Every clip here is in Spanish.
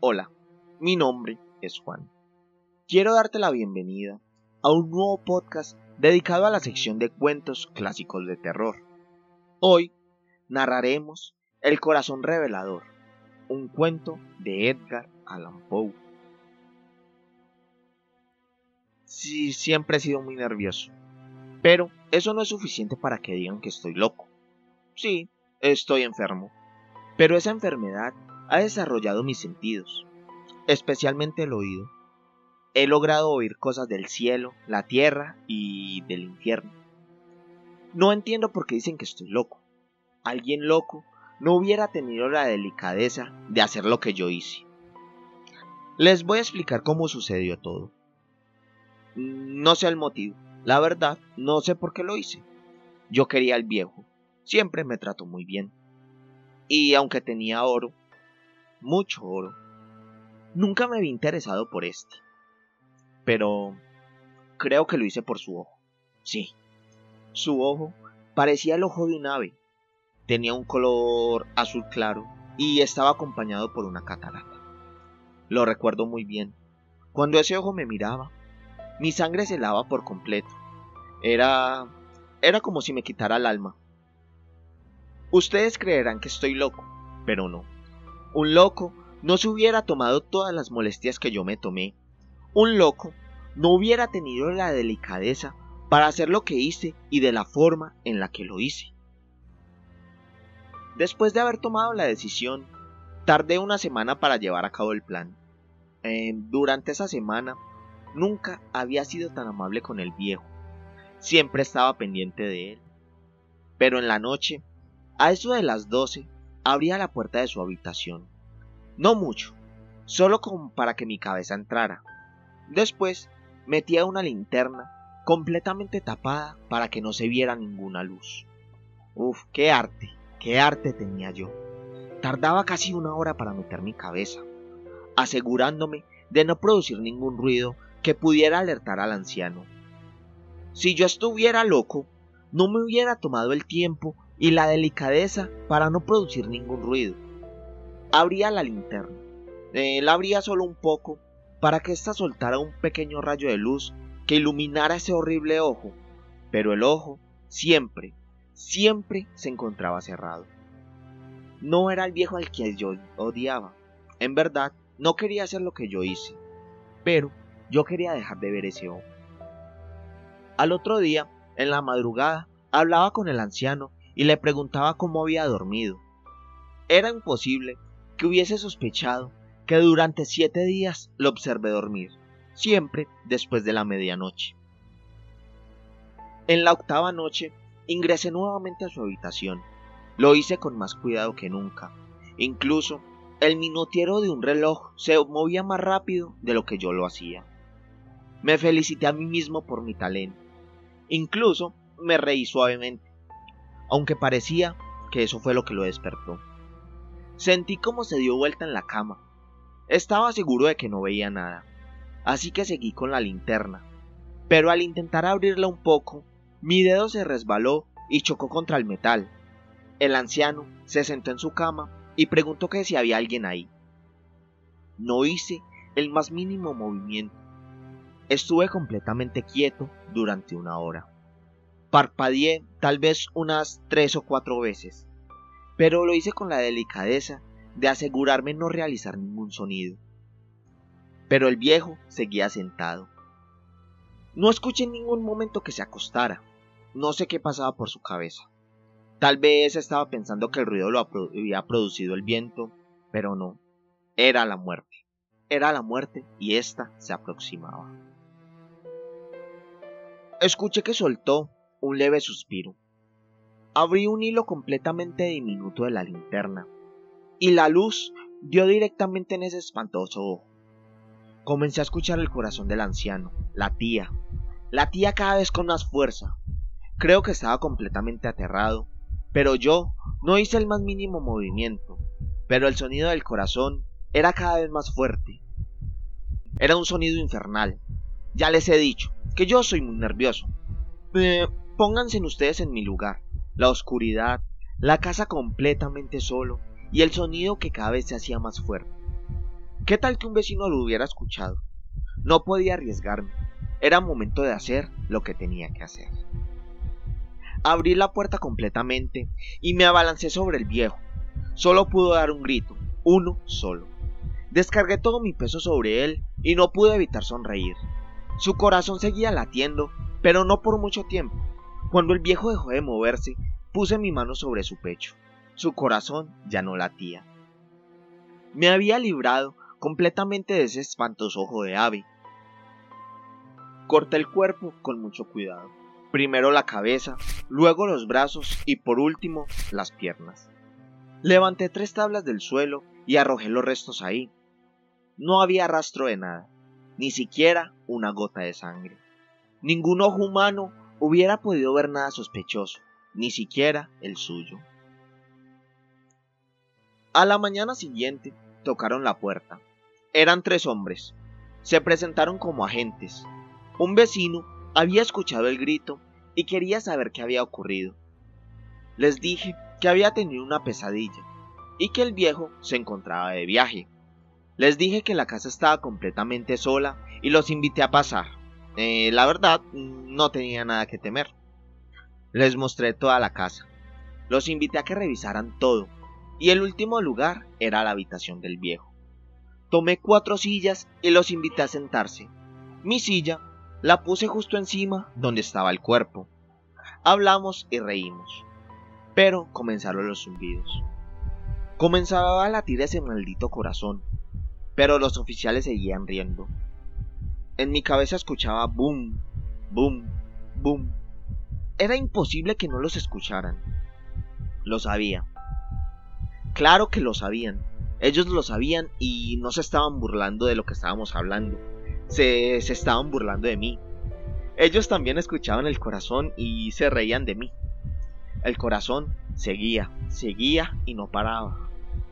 Hola, mi nombre es Juan. Quiero darte la bienvenida a un nuevo podcast dedicado a la sección de cuentos clásicos de terror. Hoy narraremos El corazón revelador, un cuento de Edgar Allan Poe. Sí, siempre he sido muy nervioso, pero eso no es suficiente para que digan que estoy loco. Sí, estoy enfermo, pero esa enfermedad ha desarrollado mis sentidos, especialmente el oído. He logrado oír cosas del cielo, la tierra y del infierno. No entiendo por qué dicen que estoy loco. Alguien loco no hubiera tenido la delicadeza de hacer lo que yo hice. Les voy a explicar cómo sucedió todo. No sé el motivo. La verdad, no sé por qué lo hice. Yo quería al viejo. Siempre me trató muy bien. Y aunque tenía oro, mucho oro. Nunca me vi interesado por este. Pero creo que lo hice por su ojo. Sí, su ojo parecía el ojo de un ave. Tenía un color azul claro y estaba acompañado por una catarata. Lo recuerdo muy bien. Cuando ese ojo me miraba, mi sangre se helaba por completo. Era... era como si me quitara el alma. Ustedes creerán que estoy loco, pero no. Un loco no se hubiera tomado todas las molestias que yo me tomé. Un loco no hubiera tenido la delicadeza para hacer lo que hice y de la forma en la que lo hice. Después de haber tomado la decisión, tardé una semana para llevar a cabo el plan. Eh, durante esa semana, nunca había sido tan amable con el viejo. Siempre estaba pendiente de él. Pero en la noche, a eso de las doce, abría la puerta de su habitación. No mucho, solo como para que mi cabeza entrara. Después metía una linterna completamente tapada para que no se viera ninguna luz. Uf, qué arte, qué arte tenía yo. Tardaba casi una hora para meter mi cabeza, asegurándome de no producir ningún ruido que pudiera alertar al anciano. Si yo estuviera loco, no me hubiera tomado el tiempo y la delicadeza para no producir ningún ruido. Abría la linterna. la abría solo un poco para que ésta soltara un pequeño rayo de luz que iluminara ese horrible ojo, pero el ojo siempre, siempre se encontraba cerrado. No era el viejo al que yo odiaba. En verdad, no quería hacer lo que yo hice, pero yo quería dejar de ver ese ojo. Al otro día, en la madrugada, hablaba con el anciano y le preguntaba cómo había dormido. Era imposible que hubiese sospechado que durante siete días lo observé dormir, siempre después de la medianoche. En la octava noche ingresé nuevamente a su habitación. Lo hice con más cuidado que nunca. Incluso el minutiero de un reloj se movía más rápido de lo que yo lo hacía. Me felicité a mí mismo por mi talento. Incluso me reí suavemente aunque parecía que eso fue lo que lo despertó. Sentí como se dio vuelta en la cama. Estaba seguro de que no veía nada, así que seguí con la linterna. Pero al intentar abrirla un poco, mi dedo se resbaló y chocó contra el metal. El anciano se sentó en su cama y preguntó que si había alguien ahí. No hice el más mínimo movimiento. Estuve completamente quieto durante una hora. Parpadeé tal vez unas tres o cuatro veces, pero lo hice con la delicadeza de asegurarme no realizar ningún sonido. Pero el viejo seguía sentado. No escuché en ningún momento que se acostara. No sé qué pasaba por su cabeza. Tal vez estaba pensando que el ruido lo había producido el viento, pero no. Era la muerte. Era la muerte y ésta se aproximaba. Escuché que soltó un leve suspiro. Abrí un hilo completamente diminuto de la linterna, y la luz dio directamente en ese espantoso ojo. Comencé a escuchar el corazón del anciano, la tía, la tía cada vez con más fuerza. Creo que estaba completamente aterrado, pero yo no hice el más mínimo movimiento, pero el sonido del corazón era cada vez más fuerte. Era un sonido infernal. Ya les he dicho que yo soy muy nervioso. Pónganse ustedes en mi lugar. La oscuridad, la casa completamente solo y el sonido que cada vez se hacía más fuerte. ¿Qué tal que un vecino lo hubiera escuchado? No podía arriesgarme. Era momento de hacer lo que tenía que hacer. Abrí la puerta completamente y me abalancé sobre el viejo. Solo pudo dar un grito, uno solo. Descargué todo mi peso sobre él y no pude evitar sonreír. Su corazón seguía latiendo, pero no por mucho tiempo. Cuando el viejo dejó de moverse, puse mi mano sobre su pecho. Su corazón ya no latía. Me había librado completamente de ese espantoso ojo de ave. Corté el cuerpo con mucho cuidado. Primero la cabeza, luego los brazos y por último las piernas. Levanté tres tablas del suelo y arrojé los restos ahí. No había rastro de nada, ni siquiera una gota de sangre. Ningún ojo humano hubiera podido ver nada sospechoso, ni siquiera el suyo. A la mañana siguiente tocaron la puerta. Eran tres hombres. Se presentaron como agentes. Un vecino había escuchado el grito y quería saber qué había ocurrido. Les dije que había tenido una pesadilla y que el viejo se encontraba de viaje. Les dije que la casa estaba completamente sola y los invité a pasar. Eh, la verdad, no tenía nada que temer. Les mostré toda la casa. Los invité a que revisaran todo, y el último lugar era la habitación del viejo. Tomé cuatro sillas y los invité a sentarse. Mi silla la puse justo encima donde estaba el cuerpo. Hablamos y reímos. Pero comenzaron los zumbidos. Comenzaba a latir ese maldito corazón, pero los oficiales seguían riendo. En mi cabeza escuchaba boom, boom, boom. Era imposible que no los escucharan. Lo sabía. Claro que lo sabían. Ellos lo sabían y no se estaban burlando de lo que estábamos hablando. Se, se estaban burlando de mí. Ellos también escuchaban el corazón y se reían de mí. El corazón seguía, seguía y no paraba.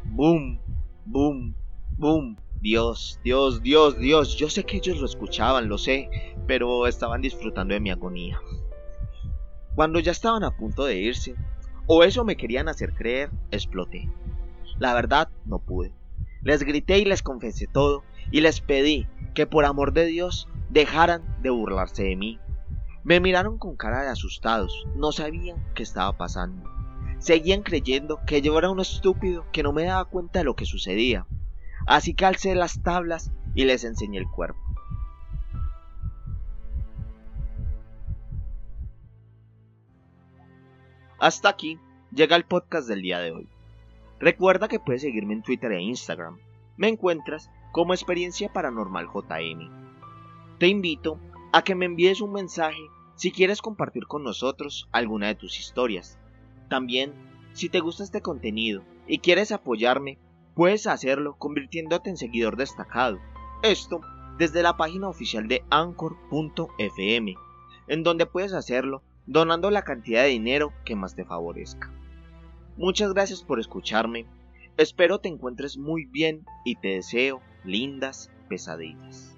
Boom, boom, boom. Dios, Dios, Dios, Dios. Yo sé que ellos lo escuchaban, lo sé, pero estaban disfrutando de mi agonía. Cuando ya estaban a punto de irse, o eso me querían hacer creer, exploté. La verdad, no pude. Les grité y les confesé todo, y les pedí que por amor de Dios dejaran de burlarse de mí. Me miraron con cara de asustados, no sabían qué estaba pasando. Seguían creyendo que yo era un estúpido que no me daba cuenta de lo que sucedía. Así que alcé las tablas y les enseñé el cuerpo. Hasta aquí llega el podcast del día de hoy. Recuerda que puedes seguirme en Twitter e Instagram. Me encuentras como Experiencia Paranormal JM. Te invito a que me envíes un mensaje si quieres compartir con nosotros alguna de tus historias. También, si te gusta este contenido y quieres apoyarme, puedes hacerlo convirtiéndote en seguidor destacado. Esto desde la página oficial de anchor.fm, en donde puedes hacerlo donando la cantidad de dinero que más te favorezca. Muchas gracias por escucharme. Espero te encuentres muy bien y te deseo lindas pesadillas.